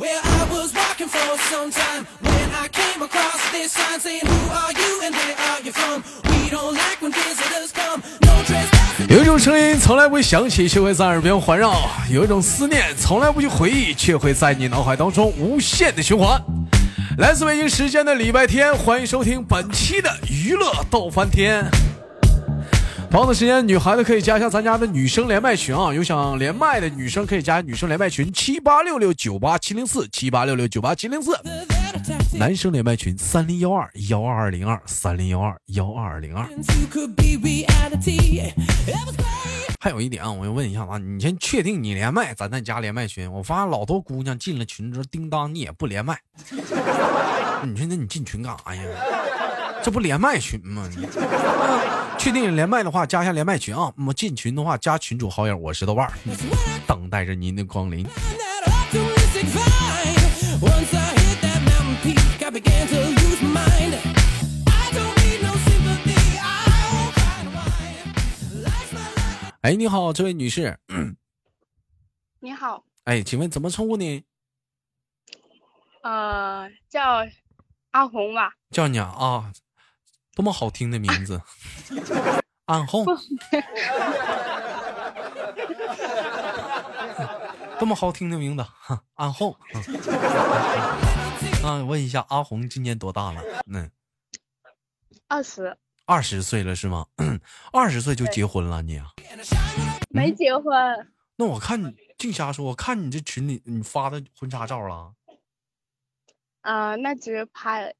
Well, I was walking for some time when I came across this sign saying, Who are you and where are you from? We don't like when visitors come. No trespassing. 有一种声音从来不会响起，却会在耳边环绕；有一种思念从来不去回忆，却会在你脑海当中无限的循环。来自北京时间的礼拜天，欢迎收听本期的娱乐逗翻天。同样的时间，女孩子可以加一下咱家的女生连麦群啊，有想连麦的女生可以加女生连麦群七八六六九八七零四七八六六九八七零四，男生连麦群三零幺二幺二二零二三零幺二幺二二零二。还有一点啊，我要问一下啊，你先确定你连麦，咱再加连麦群。我发现老多姑娘进了群之后，叮当你也不连麦，你说那你进群干啥呀？这不连麦群吗？你确定连麦的话，加一下连麦群啊。那么进群的话，加群主好友，我是豆瓣，等待着您的光临。哎，你好，这位女士。你好。哎，请问怎么称呼你？呃，叫阿红吧，叫你啊。多么好听的名字，暗红，多么好听的名字，哈安红。问一下，阿红今年多大了？嗯，二十，二十岁了是吗？二十岁就结婚了你啊？没结婚。那我看你净瞎说，我看你这群里你发的婚纱照了，呃，那只是拍了，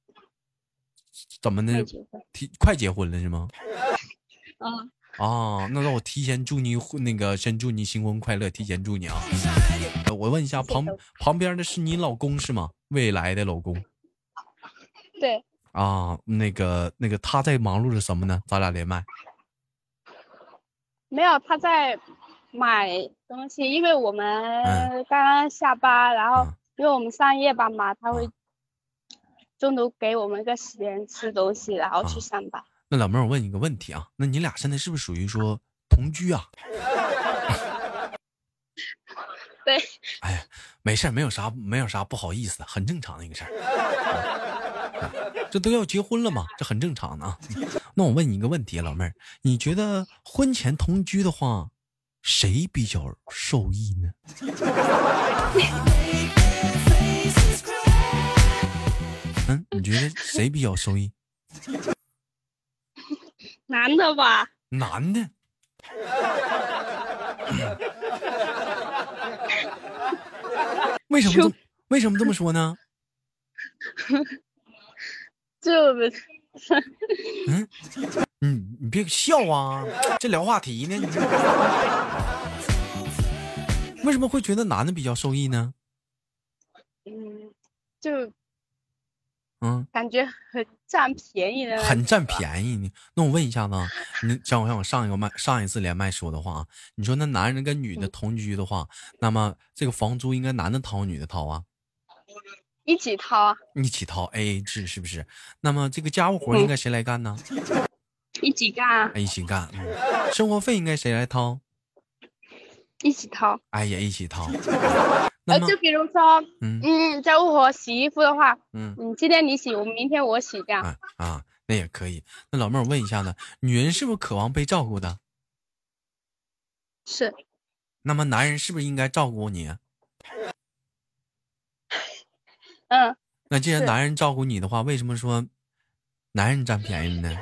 怎么的没？结婚。提快结婚了是吗？嗯，啊，那让我提前祝你那个先祝你新婚快乐，提前祝你啊！呃我问一下，旁边的是你老公是吗？未来的老公 对，啊，那个那个他在忙碌着什么呢？咱俩连麦没有他在买东西，因为我们嗯刚刚下班，然后嗯因为我们上夜班嘛，他会啊中途给我们一个时间吃东西，然后去啊上班。那老妹儿，我问你个问题啊，那你俩现在是不是属于说同居啊？对，哎呀，没事儿，没有啥，没有啥不好意思的，很正常的一个事儿。嗯 这都要结婚了嘛，这很正常的啊。那我问你一个问题，老妹儿，你觉得婚前同居的话，谁比较受益呢？嗯，你觉得谁比较受益？男的吧？男的。为什么为什么这么说呢？就嗯，你你别笑啊，这聊话题呢。你为什么会觉得男的比较受益呢？嗯，就嗯，感觉很占便宜的很占便宜你。那我问一下子啊，你像我像我上一个麦上一次连麦说的话啊，你说那男人跟女的同居的话，那么这个房租应该男的掏女的掏啊？一起掏啊，一起掏 A A 制是不是？那么这个家务活应该谁来干呢？一起干啊，一起干。嗯，生活费应该谁来掏？一起掏。哎呀一起掏。那呃，就比如说，嗯嗯，家务活洗衣服的话，嗯嗯，今天你洗，我明天我洗，这样。啊啊，那也可以。那老妹儿，我问一下呢，女人是不是渴望被照顾的？是，那么男人是不是应该照顾你？嗯，那既然男人照顾你的话，为什么说男人占便宜呢？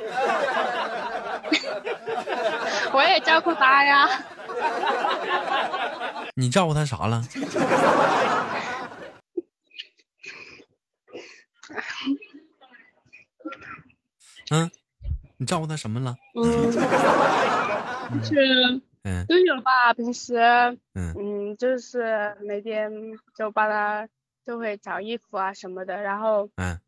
我也照顾他呀。你照顾他啥了？嗯，你照顾他什么了？嗯，就是嗯都有吧。平时，嗯嗯，就是每天就帮他就会找衣服啊什么的，然后嗯，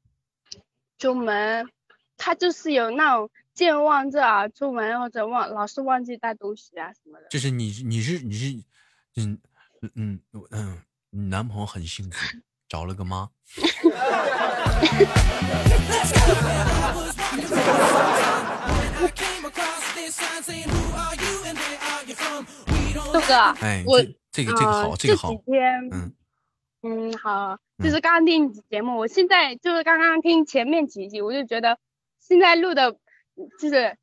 出门，他就是有那种健忘症啊，出门或者忘老是忘记带东西啊什么的。就是你你是你是，嗯嗯嗯嗯，你男朋友很幸福，找了个妈。豆哥，哎，我这这个这个好，呃这个好这几。天，嗯嗯，好，嗯就是刚刚听你节目，我现在就是刚刚听前面几集，我就觉得现在录的，就是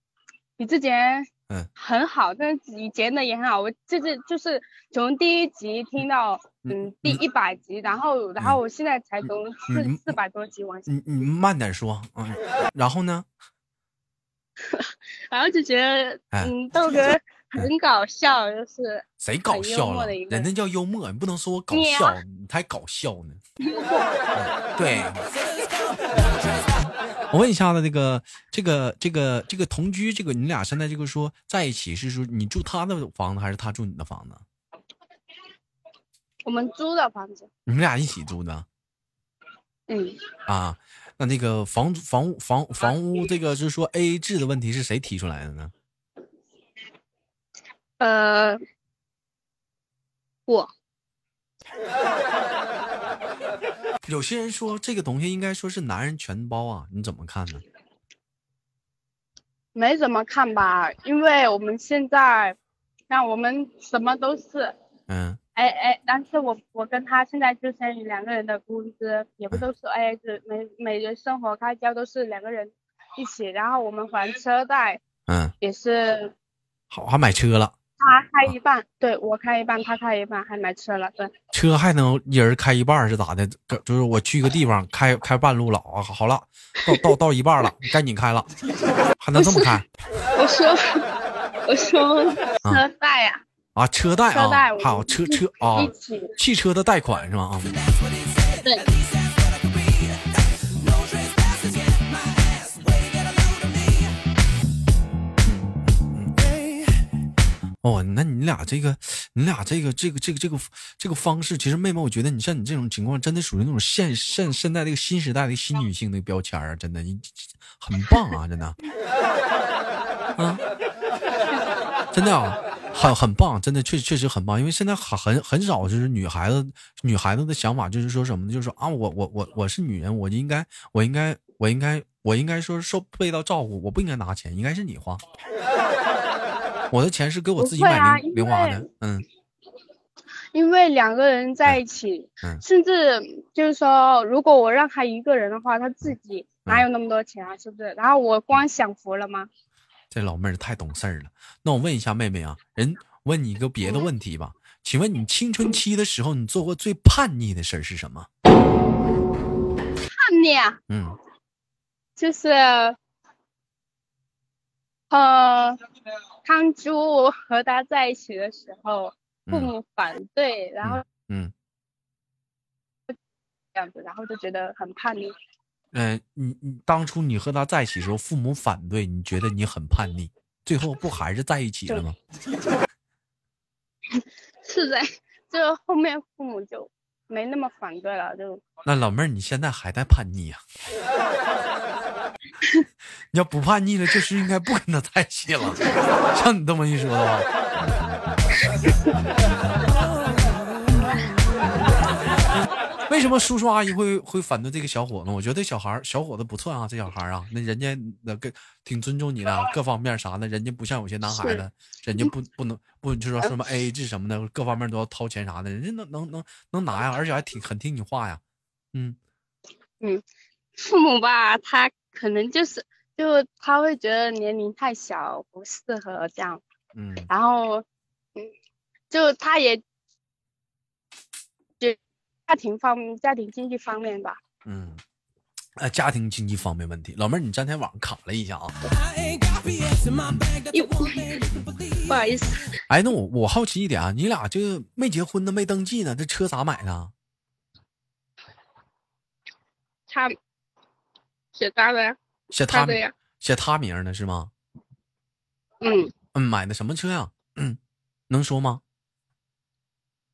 比之前嗯很好，但是以前的也很好。我就是就是从第一集听到嗯第一百集，然后然后我现在才从四嗯四百多集往下，你你慢点说，嗯，然后呢？然后就觉得哎嗯豆哥 很搞笑，就是谁搞笑了？人家叫幽默，你不能说我搞笑，你才搞笑呢。嗯对。我问一下子，这个这个这个这个同居，这个你俩现在这个说在一起，是说你住他的房子还是他住你的房子？我们租的房子，你们俩一起租的嗯，啊？那那个房房屋房房屋这个就是说 A A 制的问题是谁提出来的呢？呃，我有些人说这个东西应该说是男人全包啊，你怎么看呢？没怎么看吧，因为我们现在，像我们什么都是，嗯。哎哎，但是我我跟他现在就相当于两个人的工资也不都是 AA 制，每每人生活开销都是两个人一起，然后我们还车贷嗯，也是好，还买车了，他开一半，对我开一半，他开一半，还买车了，对，车还能一人开一半是咋的？就是我去个地方开 开半路了啊，好了，到到到一半了，赶紧开了，还能这么开我说我说车贷啊，啊？车贷车贷好车车啊汽车的贷款是吗？啊，对，哦，那你俩这个，你俩这个这个这个这个这个方式，其实妹妹，我觉得你像你这种情况，真的属于那种现现现在这个新时代的新女性的标签啊，真的，你很棒啊，真的，啊，真的啊，很很棒，真的确确实很棒，因为现在很很很少就是女孩子女孩子的想法就是说什么呢？就是说啊，我我我我是女人，我就应该我应该我应该我应该说受被到照顾，我不应该拿钱，应该是你花。我的钱是给我自己买零零花的，嗯因为两个人在一起，嗯甚至就是说，如果我让他一个人的话，他自己嗯哪有那么多钱啊？是不是？然后我光享福了吗？这老妹儿太懂事儿了。那我问一下妹妹啊，人问你一个别的问题吧，请问你青春期的时候，你做过最叛逆的事儿是什么？叛逆啊，嗯就是，呃，当初我和他在一起的时候，父嗯母反对，然后嗯这样子，然后就觉得很叛逆。嗯、呃你你当初你和他在一起的时候，父母反对，你觉得你很叛逆，最后不还是在一起了吗？是在，就后面父母就没那么反对了，就。那老妹儿，你现在还在叛逆啊、你要不叛逆了，就是应该不跟他在一起了。像你这么一说的话，为什么叔叔阿姨会会反对这个小伙子？我觉得小孩儿小伙子不错啊，这小孩儿啊，那人家那个挺尊重你的，各方面啥的，人家不像有些男孩子，人家不不能不就说什么 A A 制什么的，各方面都要掏钱啥的，人家能能能能拿呀，而且还挺很听你话呀，嗯嗯。父母吧，他可能就是就他会觉得年龄太小，不适合这样，嗯然后嗯，就他也庭方面、家庭经济方面吧，嗯，呃，家庭经济方面问题，老妹儿，你今天网上卡了一下啊。不好意思，哎，那我我好奇一点啊，你俩这没结婚呢，没登记呢，这车咋买的啊？他写他的呀，写他的呀，写他名儿呢是吗？嗯，嗯，买的什么车呀？嗯，能说吗？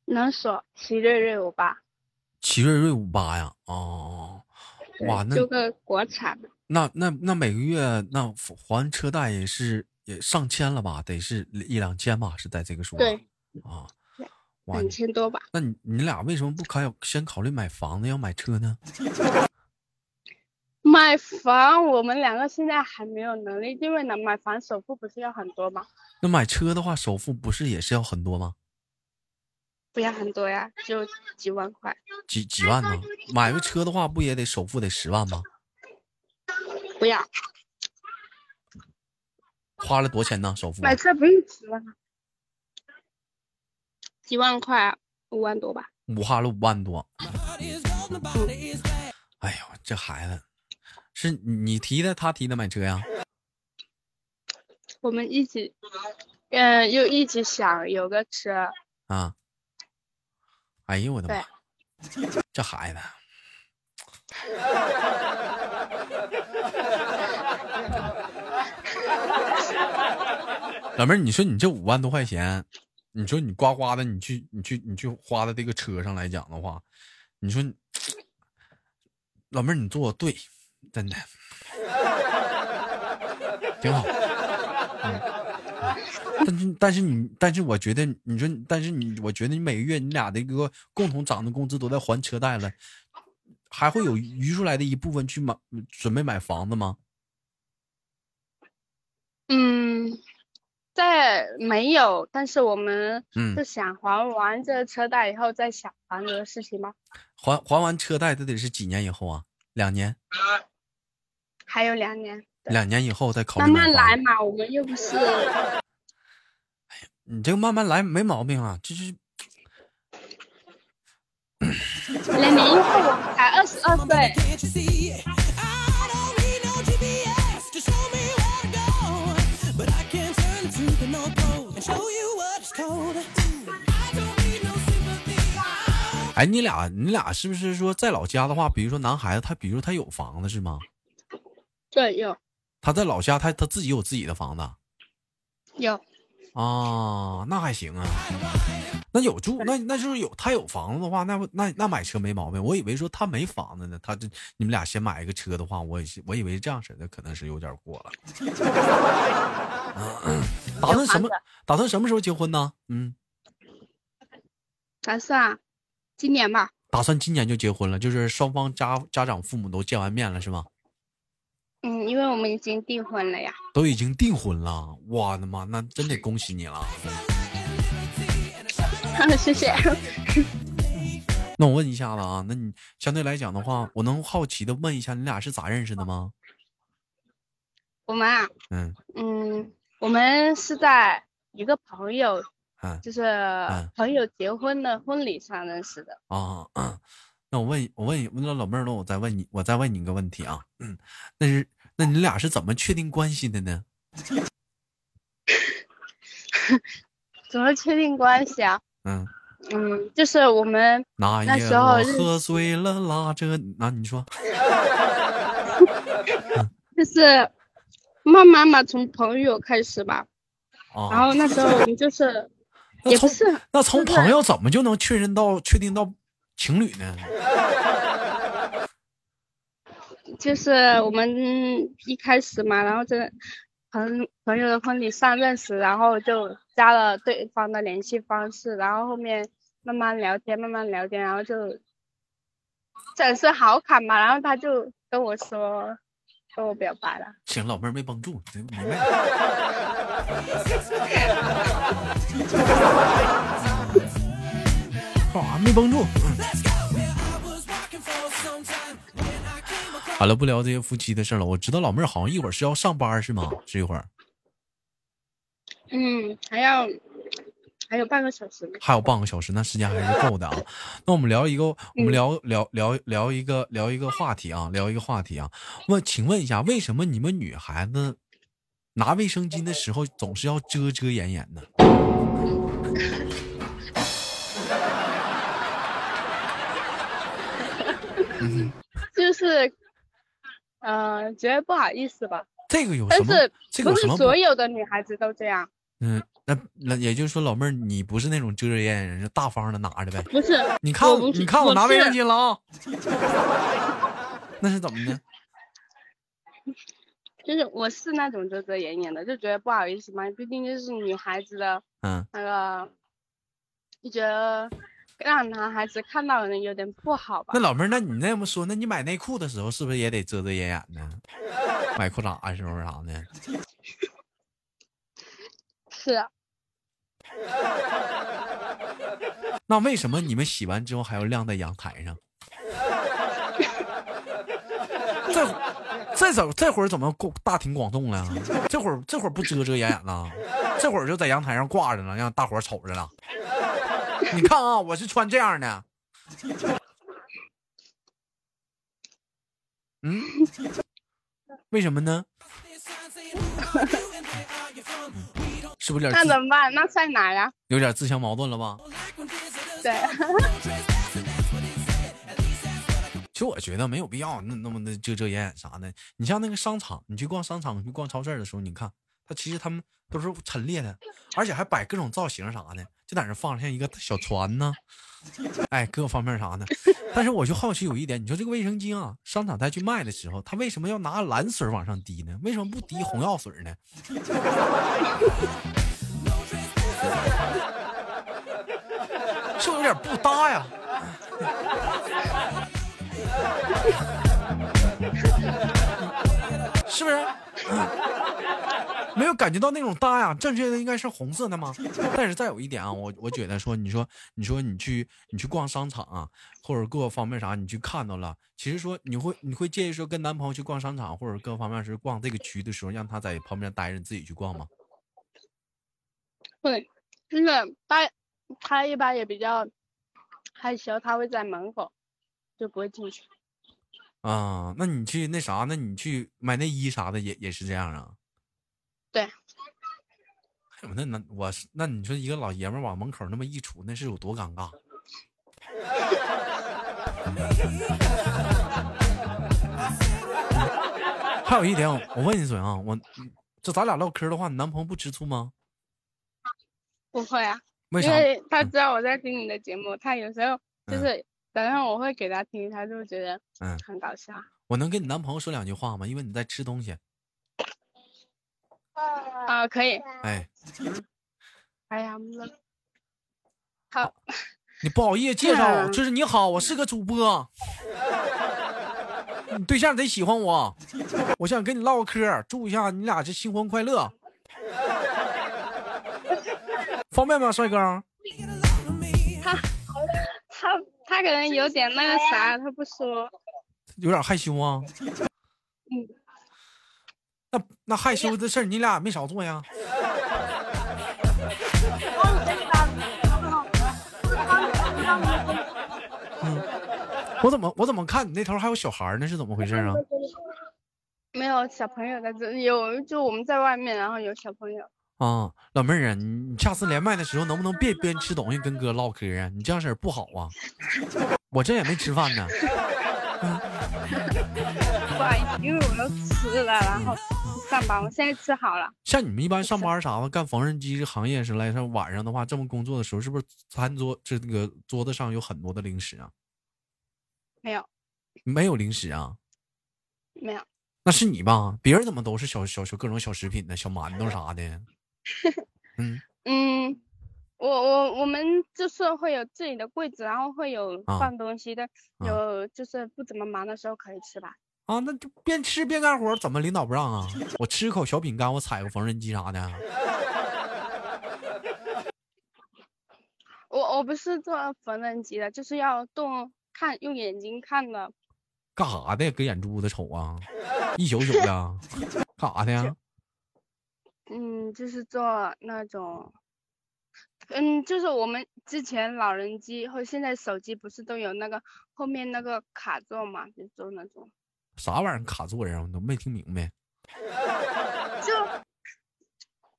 能说奇瑞瑞五八，奇瑞瑞五八呀？哦，哇，那就个国产的，那那那每个月那还车贷也是也上千了吧？得是一两千吧？是在这个数对，啊。哇，两千多吧。那你你俩为什么不考先考虑买房子，要买车呢？买房，我们两个现在还没有能力，因为呢，买房首付不是要很多吗？那买车的话，首付不是也是要很多吗？不要很多呀，就几万块。几几万呢？买个车的话，不也得首付得十万吗？不要花了多少钱呢？首付？买车不用十万啊，几万块啊，五万多吧。五花了五万多。哎呦，这孩子是你提的，他提的买车呀？我们一起，嗯、又一起想有个车，啊！哎呦我的妈！这孩子，老妹儿，你说你这五万多块钱，你说你呱呱的，你去你去你去花在这个车上来讲的话，你说你老妹儿你做的对，真的挺好。但是但是你但是我觉得你说但是你我觉得你每个月你俩的一个共同涨的工资都在还车贷了，还会有余出来的一部分去买准备买房子吗？嗯，在没有，但是我们嗯是想还完这车贷以后再想房子的事情吗？还还完车贷，这得是几年以后啊？两年，还有两年，两年以后再考虑慢慢来嘛，我们又不是，你这个慢慢来没毛病啊，这是。来没一才二十二岁。哎，你俩，你俩是不是说在老家的话，比如说男孩子他，比如说他有房子是吗？对，有。他在老家，他他自己有自己的房子。有。啊，那还行啊。那有住，那那就是有他有房子的话，那不那那买车没毛病。我以为说他没房子呢，他这你们俩先买一个车的话，我也是我以为这样式的可能是有点过了。嗯打算什么打算什么时候结婚呢？嗯，打算今年吧，打算今年就结婚了，就是双方家家长父母都见完面了是吗？嗯，因为我们已经订婚了呀，都已经订婚了，我的妈，那真得恭喜你了。谢谢。那我问一下子啊，那你相对来讲的话，我能好奇的问一下，你俩是咋认识的吗？我们啊，嗯嗯，我们是在一个朋友，嗯就是嗯朋友结婚的婚礼上认识的。啊，嗯那我问我问你，问到老妹儿了，我再问你，我再问你一个问题啊，嗯，那是那你俩是怎么确定关系的呢？怎么确定关系啊？嗯，嗯，就是我们那那时候喝醉了，拉着那、你说 就是慢慢嘛，从朋友开始吧。啊然啊？后那时候我们就是也不是那从朋友怎么就能确认到确定到情侣呢？就是我们一开始嘛，然后这朋朋友的婚礼上认识，然后就加了对方的联系方式，然后后面慢慢聊天，慢慢聊天，然后就产生好感嘛，然后他就跟我说跟我表白了。行，老妹儿没绷住，明白了。干啥 没绷住？嗯好了，不聊这些夫妻的事了。我知道老妹儿好像一会儿是要上班是吗？是一会儿，嗯，还要还有半个小时呢。还有半个小时，那时间还是够的啊。那我们聊一个，我们聊聊聊聊一个聊一个话题啊，聊一个话题啊。问，请问一下，为什么你们女孩子拿卫生巾的时候总是要遮遮掩掩呢？就是，呃，觉得不好意思吧。这个有什么但是？不是？所有的女孩子都这样，嗯，那那也就是说，老妹儿，你不是那种遮遮掩掩人，是大方的拿着呗。不是。你看我，你看我拿卫生巾了啊？那是怎么的？就是我是那种遮遮掩掩的，就觉得不好意思嘛，毕竟就是女孩子的嗯，那个，就觉得让男孩子看到人有点不好吧那。老妹儿，那你那么说，那你买内裤的时候是不是也得遮遮掩掩呢？买裤衩的时候啥的？是啊，那为什么你们洗完之后还要晾在阳台上？这这怎这会儿怎么广大庭广众了？这会儿这会儿不遮遮掩掩了？这会儿就在阳台上挂着呢，让大伙儿瞅着了。你看啊，我是穿这样的。嗯，为什么呢？是不是有点那怎么办？那在哪呀？有点自相矛盾了吧？对，其实我觉得没有必要那那么的遮遮掩掩啥的。你像那个商场，你去逛商场、去逛超市的时候，你看它其实他们都是陈列的，而且还摆各种造型啥的，就在那放像一个小船呢，哎，各方面啥的。但是我就好奇有一点，你说这个卫生巾啊，商场再去卖的时候，他为什么要拿蓝水往上滴呢？为什么不滴红药水呢？是不是有点不搭呀？是不是？没有感觉到那种搭呀？正确的应该是红色的吗？但是再有一点啊，我我觉得说，你说你说你去你去逛商场啊，或者各方面啥，你去看到了，其实说你会你会介意说跟男朋友去逛商场或者各方面是逛这个区的时候，让他在旁边待着，你自己去逛吗？会，就是他他一般也比较害羞，他会在门口，就不会进去。啊，那你去那啥，那你去买内衣啥的也也是这样啊？对，哎呦那那我是那你说一个老爷们儿往门口那么一杵，那是有多尴尬？还有一点，我问你嘴啊，我这咱俩唠嗑的话，你男朋友不吃醋吗？不会啊，为啥？因为他知道我在听你的节目，他有时候就是等下我会给他听，他就觉得嗯很搞笑。我能跟你男朋友说两句话吗？因为你在吃东西。啊，可以。哎，哎呀，那好，你不好意思介绍，嗯 就是你好，我是个主播，你对象得喜欢我，我想跟你唠个嗑，祝一下你俩这新婚快乐，方便吗，帅哥？他可能有点那个啥，他不说。有点害羞啊。嗯。那那害羞的事儿，你俩也没少做呀。嗯，我怎么我怎么看你那头还有小孩儿呢？是怎么回事啊？没有小朋友在这，有就我们在外面，然后有小朋友。啊，老妹儿啊，你你下次连麦的时候能不能别边吃东西跟哥唠嗑啊？你这样式儿不好啊。我这也没吃饭呢。不好意思，因为我都吃了，然后上班，我现在吃好了。像你们一般上班啥的，干缝纫机行业是来上晚上的话，这么工作的时候，是不是餐桌这那个桌子上有很多的零食啊？没有，没有零食啊？没有，那是你吧？别人怎么都是小小小各种小食品呢？小馒头啥的。嗯，嗯，我我我们就是会有自己的柜子，然后会有啊放东西的，啊有就是不怎么忙的时候可以吃吧。啊，那就边吃边干活，怎么领导不让啊？我吃口小饼干，我踩个缝纫机啥的。我我不是做缝纫机的，就是要动看用眼睛看的。干啥的？搁眼珠子瞅啊？一宿宿的，干啥的呀？嗯，就是做那种，嗯，就是我们之前老人机和现在手机不是都有那个后面那个卡座嘛，就做那种，啥玩意儿卡座呀？我都没听明白。就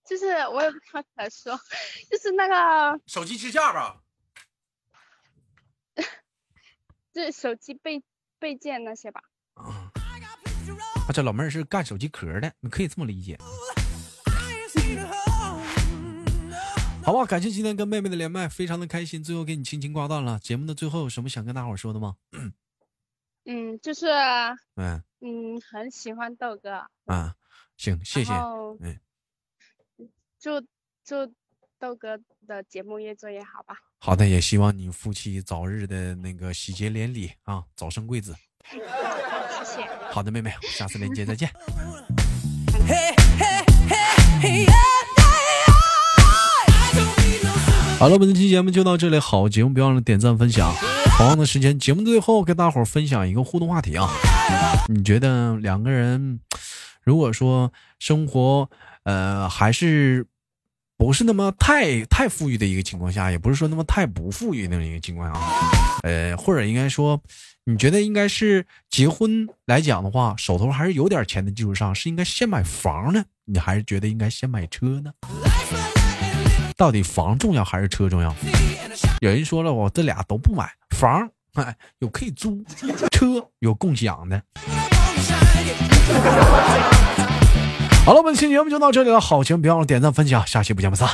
就是我也不知道咋说，就是那个手机支架吧？这手机备备件那些吧。啊，啊这老妹儿是干手机壳的，你可以这么理解。好吧，感谢今天跟妹妹的连麦，非常的开心。最后给你轻轻挂断了。节目的最后有什么想跟大伙儿说的吗？嗯，就是嗯嗯很喜欢豆哥，啊，行，谢谢。嗯，祝祝豆哥的节目越做越好吧。好的，也希望你夫妻早日的那个喜结连理啊，早生贵子。谢谢。好的，妹妹，下次连接再见。Hey, 好了，本期节目就到这里，好节目别忘了点赞分享。同样的时间，节目最后跟大伙儿分享一个互动话题啊，你觉得两个人如果说生活呃还是不是那么太太富裕的一个情况下，也不是说那么太不富裕的一个情况下，呃，或者应该说，你觉得应该是结婚来讲的话，手头还是有点钱的基础上，是应该先买房呢，你还是觉得应该先买车呢？到底房重要还是车重要？有人说了，我这俩都不买，房哎有可以租，车有共享的。好了，本期节目就到这里了，好请别忘了点赞分享，下期不见不散。